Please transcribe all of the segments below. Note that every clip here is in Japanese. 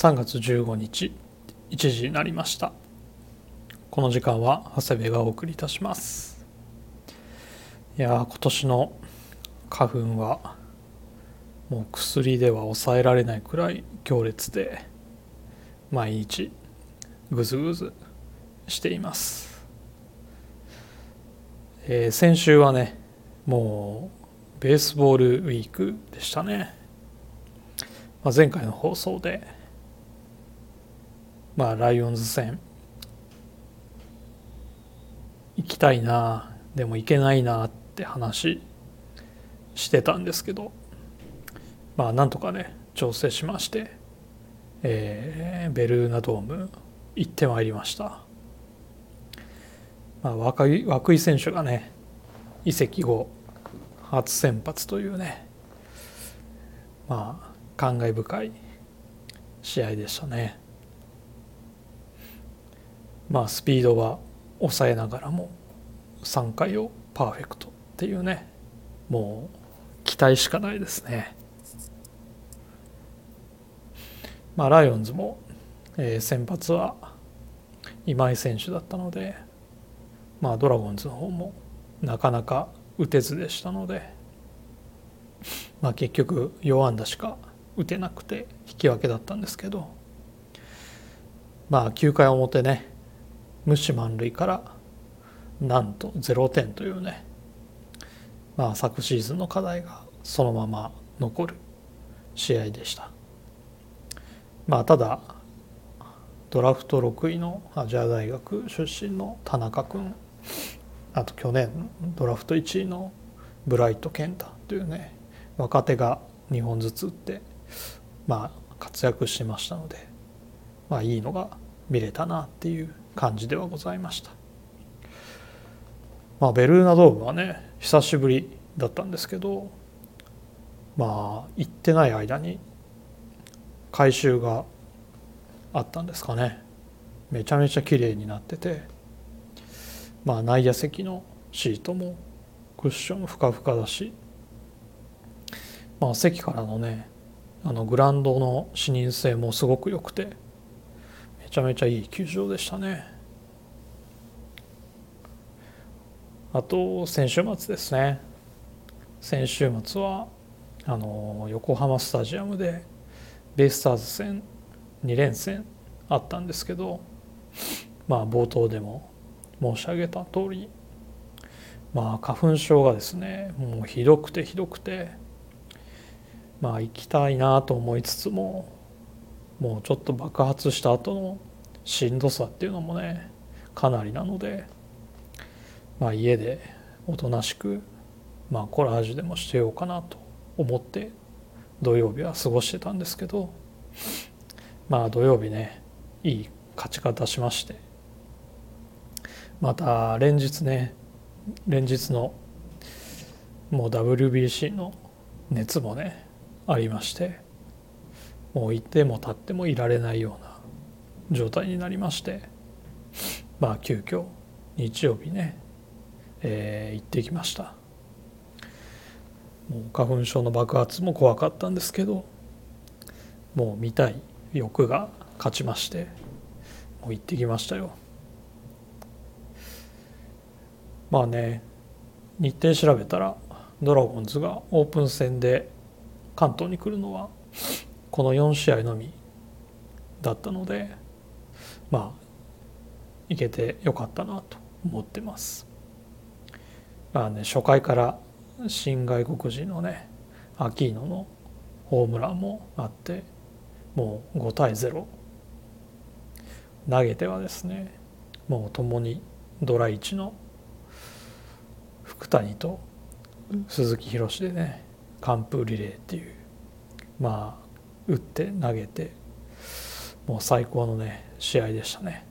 3月15日1時になりました。この時間は長谷部がお送りいたします。いや今年の花粉はもう薬では抑えられないくらい強烈で毎日ぐずぐずしています、えー、先週はねもうベースボールウィークでしたね、まあ、前回の放送でまあライオンズ戦。行きたいなでも行けないなって話してたんですけど。まあなんとかね調整しまして、えー、ベルーナドーム行ってまいりました、まあ、若い涌井選手がね移籍後初先発というねまあ感慨深い試合でしたね。まあスピードは抑えながらも3回をパーフェクトっていうねもう期待しかないですね。まあ、ライオンズも、えー、先発は今井選手だったので、まあ、ドラゴンズの方もなかなか打てずでしたので、まあ、結局4安打しか打てなくて引き分けだったんですけどまあ9回表ね無視満塁からなんと0点というねまあ昨シーズンの課題がそのまま残る試合でした。まあただドラフト6位のアジア大学出身の田中君あと去年ドラフト1位のブライト健太というね若手が2本ずつ打ってまあ活躍してましたのでまあいいのが見れたなっていう感じではございました。まあ、ベルーナドームはね久しぶりだったんですけどまあ行ってない間に改修があったんですかねめちゃめちゃ綺麗になっててまあ内野席のシートもクッションふかふかだしまあ席からのねあのグラウンドの視認性もすごく良くてちゃめちゃいい球場でしたね。あと先週末ですね。先週末はあの横浜スタジアムでベイスターズ戦2連戦あったんですけどまあ冒頭でも申し上げた通りまあ花粉症がですねもうひどくてひどくてまあ行きたいなと思いつつももうちょっと爆発した後のしんどさっていうのもねかなりなので、まあ、家でおとなしく、まあ、コラージュでもしてようかなと思って土曜日は過ごしてたんですけどまあ土曜日ねいい勝ち方しましてまた連日ね連日のもう WBC の熱もねありましてもういても立ってもいられないような状態になりましてまあ急遽日曜日ね、えー、行ってきました。もう花粉症の爆発も怖かったんですけどもう見たい欲が勝ちましてもう行ってきましたよ。まあね日程調べたらドラゴンズがオープン戦で関東に来るのはこの4試合のみだったのでまあ行けてよかったなと思ってます。まあね初回から新外国人のねアキーノのホームランもあってもう5対0投げてはですねもう共にドラ1の福谷と鈴木宏でね完封リレーっていうまあ打って投げてもう最高のね試合でしたね。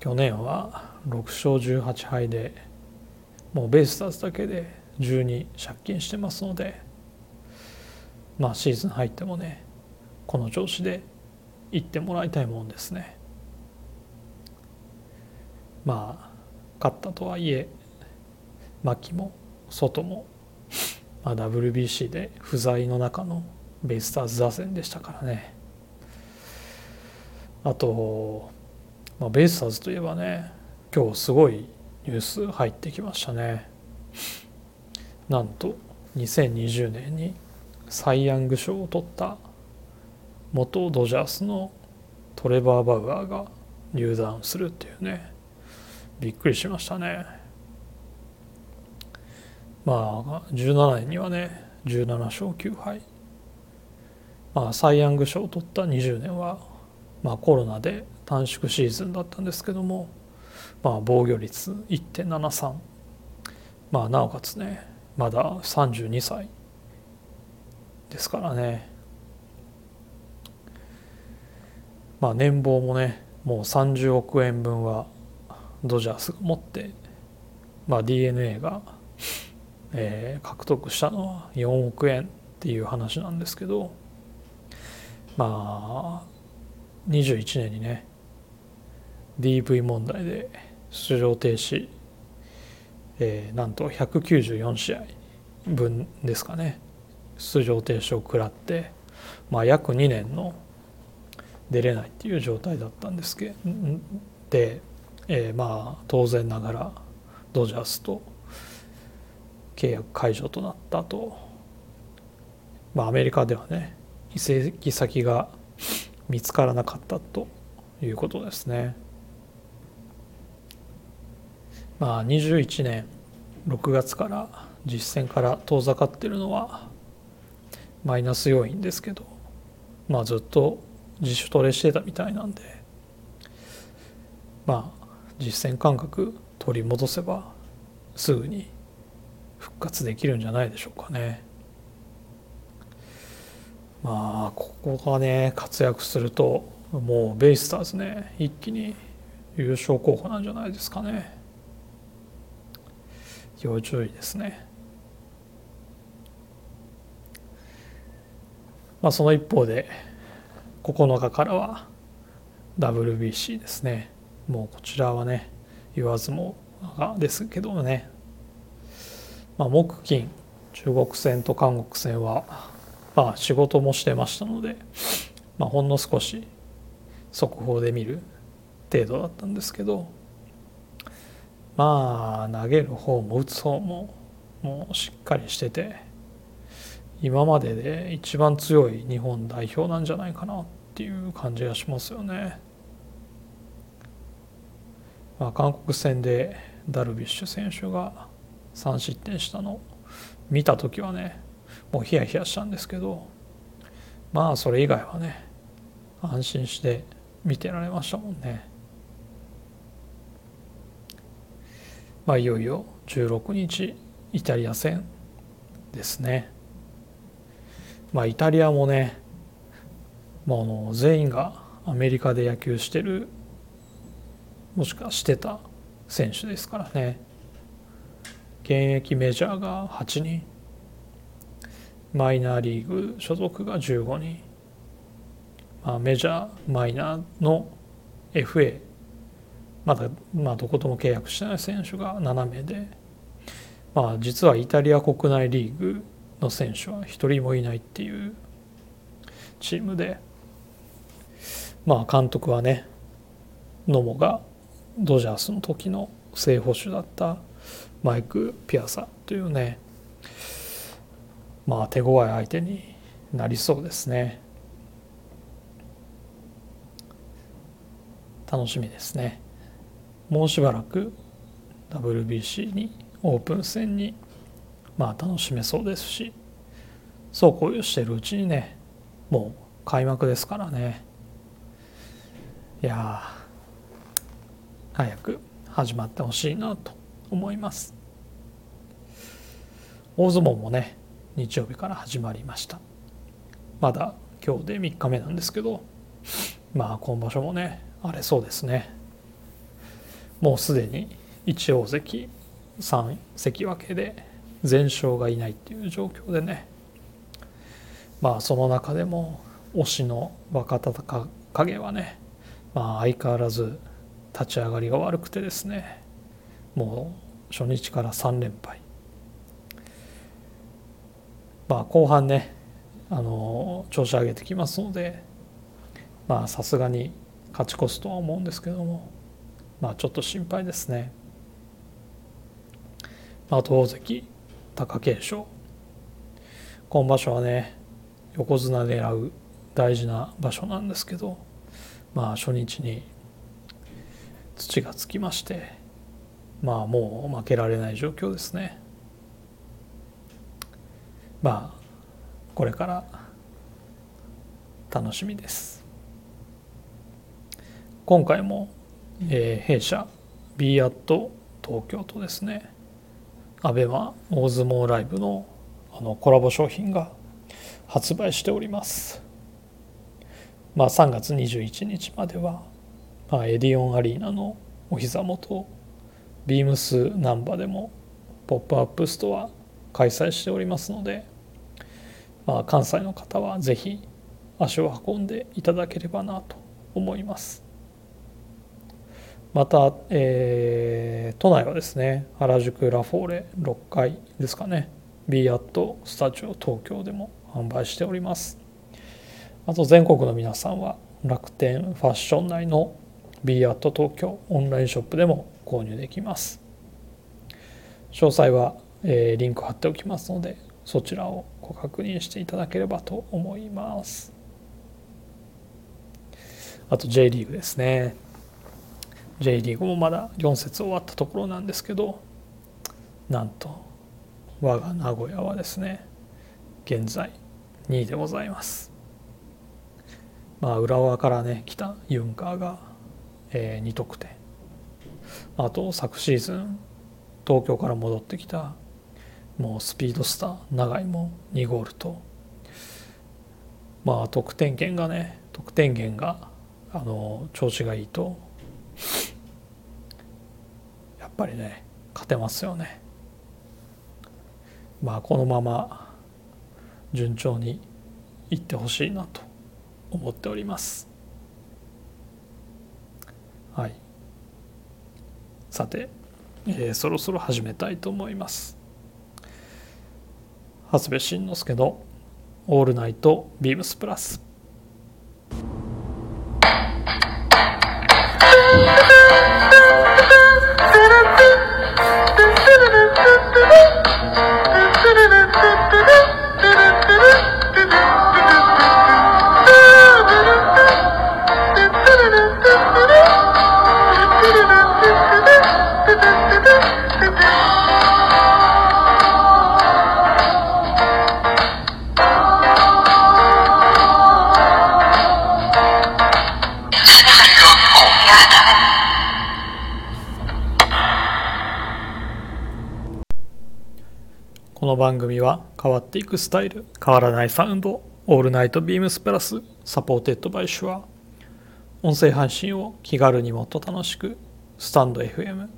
去年は6勝18敗でもうベイスターズだけで12借金してますのでまあシーズン入ってもねこの調子でいってもらいたいもんですね。まあ勝ったとはいえ牧も外もまあ、WBC で不在の中のベイスターズ打線でしたからね。あと、まあ、ベイスターズといえばね今日すごいニュース入ってきましたね。なんと2020年にサイ・ヤング賞を取った元ドジャースのトレバー・バウアーが入団するっていうね。びっくりしましたね。まあ17年にはね17勝9敗まあサイ・ヤング賞を取った20年はまあコロナで短縮シーズンだったんですけどもまあ防御率1.73まあなおかつねまだ32歳ですからね。まあ年俸もねもう30億円分はドジャースが持って、まあ、d n a が、えー、獲得したのは4億円っていう話なんですけどまあ21年にね DV 問題で出場停止、えー、なんと194試合分ですかね出場停止を食らって、まあ、約2年の出れないっていう状態だったんですけどで、えー、まあ当然ながらドジャースと契約解除となったと、まあ、アメリカではね移籍先が見つからなかったということですね。まあ21年6月から実戦から遠ざかってるのはマイナス要因ですけどまあずっと自主トレしてたみたいなんでまあ実践感覚取り戻せばすぐに復活できるんじゃないでしょうかね。まあここがね活躍するともうベイスターズね一気に優勝候補なんじゃないですかね。要注意ですね。まあその一方で9日からは WBC ですねもうこちらはね言わずもがですけどもね、まあ、木金中国戦と韓国戦はまあ仕事もしてましたので、まあ、ほんの少し速報で見る程度だったんですけどまあ投げる方も打つ方ももうしっかりしてて今までで一番強い日本代表なんじゃないかなっていう感じがしますよね。まあ、韓国戦でダルビッシュ選手が3失点したの見た時はねもうヒヤヒヤしたんですけどまあそれ以外はね安心して見てられましたもんね。まあいよいよ16日イタリア戦ですね。まあイタリアもねもうあの全員がアメリカで野球してるもしくはしてた選手ですからね現役メジャーが8人マイナーリーグ所属が15人、まあ、メジャーマイナーの FA まだ、まあ、どことも契約してない選手が7名で、まあ、実はイタリア国内リーグの選手は1人もいないっていうチームでまあ監督はね野茂がドジャースの時の正捕手だったマイク・ピアサというねまあ手強い相手になりそうですね。楽しみですね。もうしばらく WBC にオープン戦にまあ楽しめそうですしそうこういうしてるうちにねもう開幕ですからね。いや早く始まってほしいなと。思います。大相撲もね日曜日から始まりました。まだ今日で3日目なんですけどまあ今場所もね荒れそうですね。もうすでに1大関3関脇で全勝がいないっていう状況でね。まあその中でも推しの若隆景はねまあ、相変わらず立ち上がりが悪くてですね。もう初日から3連敗まあ後半ねあの調子上げてきますのでまあさすがに勝ち越すとは思うんですけどもまあちょっと心配ですね。あと大関貴景勝今場所はね横綱狙う大事な場所なんですけどまあ初日に土がつきましてまあもう負けられない状況ですね。まあこれから楽しみです。今回も、えー、弊社 b アット東京とですね ABEMA 大相撲ライブのあのコラボ商品が発売しております。まあ3月21日までは、まあ、エディオンアリーナのお膝元ビームスなんばでもポップアップストア開催しておりますので、まあ、関西の方は是非足を運んでいただければなと思います。また、えー、都内はですね原宿ラフォーレ6階ですかね b アットスタジオ東京でも販売しております。あと全国の皆さんは楽天ファッション内の b アット東京オンラインショップでも購入できます。詳細は、えー、リンク貼っておきますのでそちらをご確認していただければと思います。あと J リーグですね。J リーグもまだ4節終わったところなんですけどなんと我が名古屋はですね現在2位でございます。まあ浦和からね来たユンカーが、えー、2得点。あと昨シーズン東京から戻ってきたもうスピードスター永井も2ゴールと。まあ得点源がね得点源があの調子がいいとやっぱりね勝てますよね。まあこのまま順調にいってほしいなと思っておりますはいさて、えー、そろそろ始めたいと思います。長谷部慎之介の「オールナイトビームスプラス」変わっていくスタイル。変わらないサウンド。 All Night BEAMS PLUS。 Supported by SHURE。音声配信を気軽にもっと楽しく。 stand.fm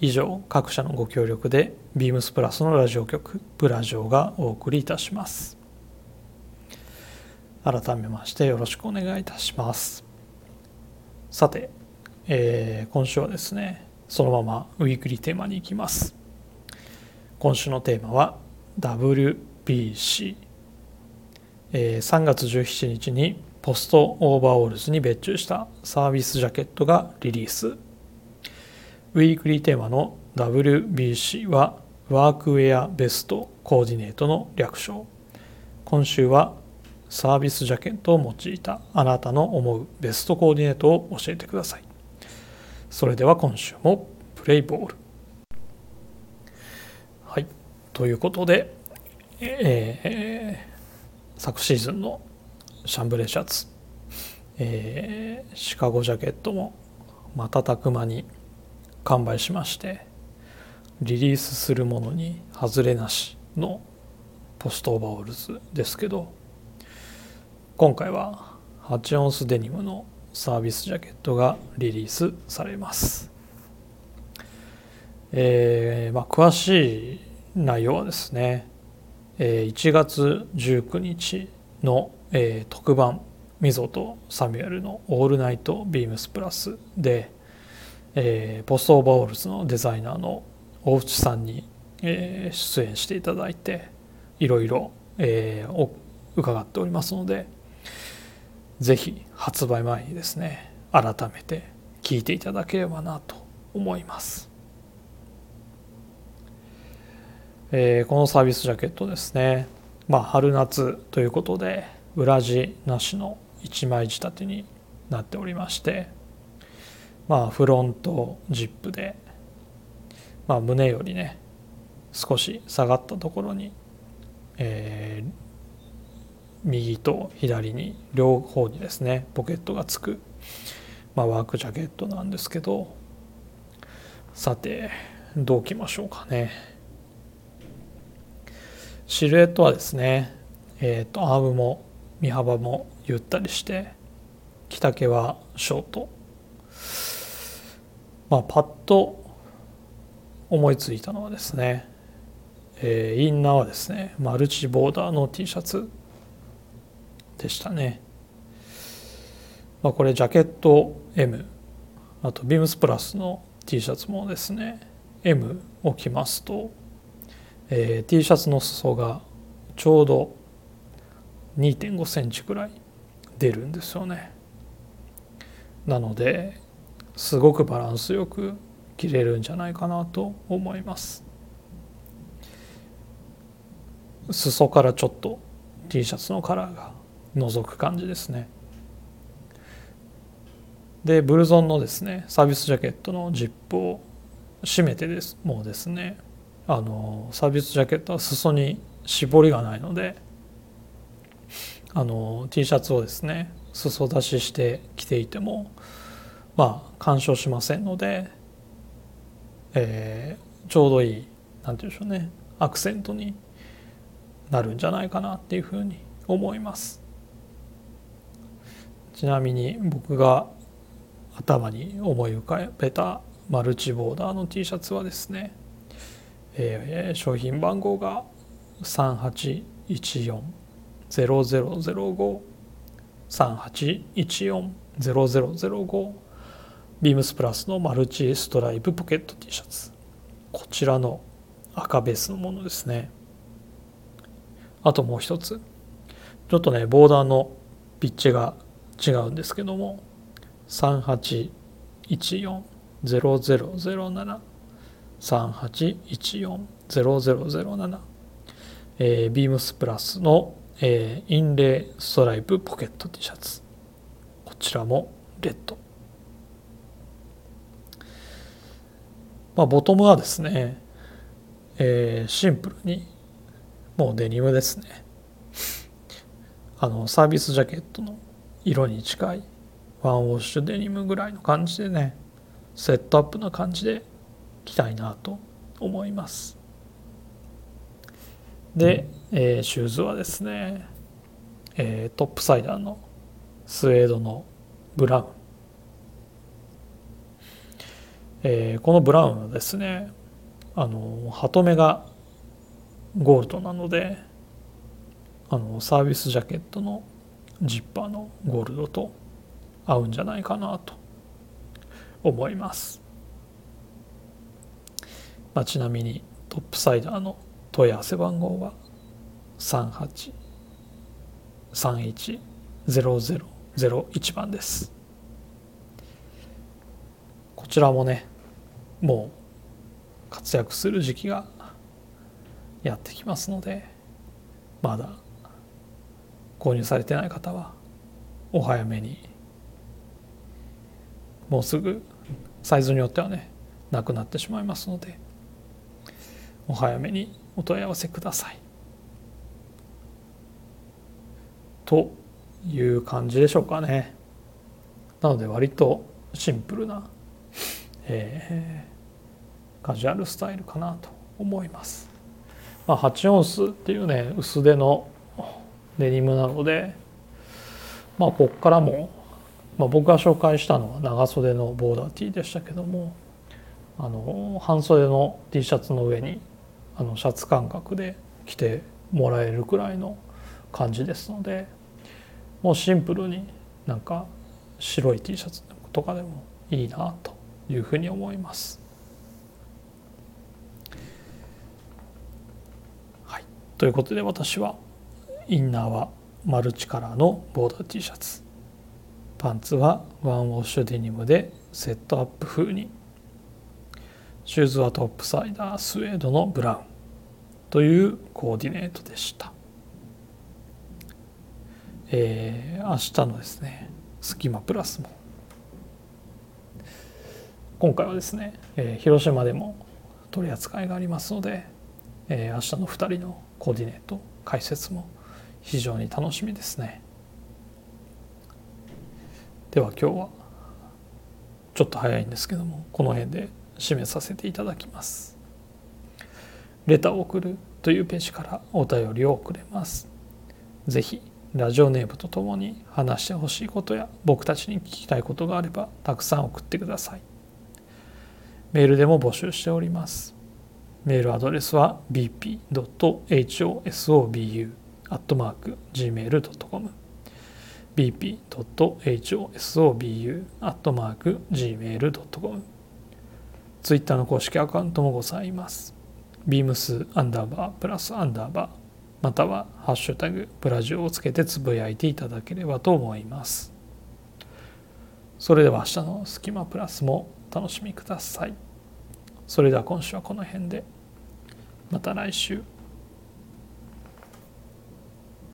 以上各社のご協力で BEAMS PLUS のラジオ局ブラジオがお送りいたします。改めましてよろしくお願いいたします。さて、えー、今週はですねそのままウィークリーテーマに行きます。今週のテーマは WBC、えー、3月17日にポストオーバーオールズに別注したサービスジャケットがリリース。ウィークリーテーマの WBC はワークウェアベストコーディネートの略称。今週はサービスジャケットを用いたあなたの思うベストコーディネートを教えてください。それでは今週もプレイボール。ということで、えー、昨シーズンのシャンブレーシャツ、えー、シカゴジャケットも瞬く間に完売しましてリリースするものに外れなしのポストオーバーオールズですけど今回は8オンスデニムのサービスジャケットがリリースされます。えーまあ、詳しい内容はですね1月19日の特番「ミゾとサミュエルのオールナイトビームスプラスで」ポストオーバーオールズのデザイナーの大内さんに出演していただいていろいろ伺っておりますので是非発売前にですね改めて聞いていただければなと思います。えー、このサービスジャケットですね。まあ春夏ということで裏地なしの一枚仕立てになっておりましてまあフロントジップで、まあ、胸よりね少し下がったところに、えー、右と左に両方にですねポケットがつく、まあ、ワークジャケットなんですけどさてどうきましょうかね。シルエットはですねえっ、ー、とアームも身幅もゆったりして着丈はショート。まあパッと思いついたのはですね、えー、インナーはですねマルチボーダーの T シャツでしたね、まあ、これジャケット M あとビームスプラスの T シャツもですね M を着ますと、えー、T シャツの裾がちょうど2.5センチくらい出るんですよね。なのですごくバランスよく着れるんじゃないかなと思います。裾からちょっと T シャツのカラーが覗く感じですね。でブルゾンのですねサービスジャケットのジップを閉めてですもうですねあのサービスジャケットは裾に絞りがないのであの T シャツをですね裾出しして着ていてもまあ干渉しませんので、えー、ちょうどいい何て言うんでしょうねアクセントになるんじゃないかなっていうふうに思います。ちなみに僕が頭に思い浮かべたマルチボーダーの T シャツはですね、えー、商品番号が3814 0005-3814-0005ビームスプラスのマルチストライプポケット T シャツ。こちらの赤ベースのものですね。あともう一つ。ちょっとねボーダーのピッチが違うんですけども。3814-0007 3814-0007えー、 BEAMS PLUS のえー、インレイストライプポケット T シャツ。こちらもレッド。まあボトムはですね、えー、シンプルにもうデニムですね。あのサービスジャケットの色に近いワンウォッシュデニムぐらいの感じでねセットアップな感じで着たいなと思います。で、えー、シューズはですね、えー、トップサイダーのスウェードのブラウン、えー、このブラウンはですねあの鳩目がゴールドなのであのサービスジャケットのジッパーのゴールドと合うんじゃないかなと思います、まあ、ちなみにトップサイダーの問い合わせ番号は38310001番です。こちらもねもう活躍する時期がやってきますのでまだ購入されてない方はお早めにもうすぐサイズによってはねなくなってしまいますのでお早めにお問い合わせください。という感じでしょうかね。なので割とシンプルな、えー、カジュアルスタイルかなと思います。まあ、8オンスっていうね薄手のデニムなのでまあこっからも、まあ、僕が紹介したのは長袖のボーダー T でしたけどもあの半袖の T シャツの上にあのシャツ感覚で着てもらえるくらいの感じですのでもうシンプルになんか白い T シャツとかでもいいなというふうに思います。はい、ということで私はインナーはマルチカラーのボーダー T シャツパンツはワンウォッシュデニムでセットアップ風にシューズはトップサイダースウェードのブラウンというコーディネートでした、えー、明日のですねスキマプラスも。今回はですね、えー、広島でも取り扱いがありますので、えー、明日の2人のコーディネート解説も非常に楽しみですね。では今日はちょっと早いんですけどもこの辺で締めさせていただきます。レターを送るというページからお便りを送れます。ぜひラジオネームとともに話してほしいことや僕たちに聞きたいことがあればたくさん送ってください。メールでも募集しております。メールアドレスは bp.hosobu.gmail.com bp.hosobu.gmail.com ツイッターの公式アカウントもございます。ビームスアンダーバープラスアンダーバーまたはハッシュタグブラジオをつけてつぶやいていただければと思います。それでは明日のスキマプラスも楽しみください。それでは今週はこの辺で。また来週。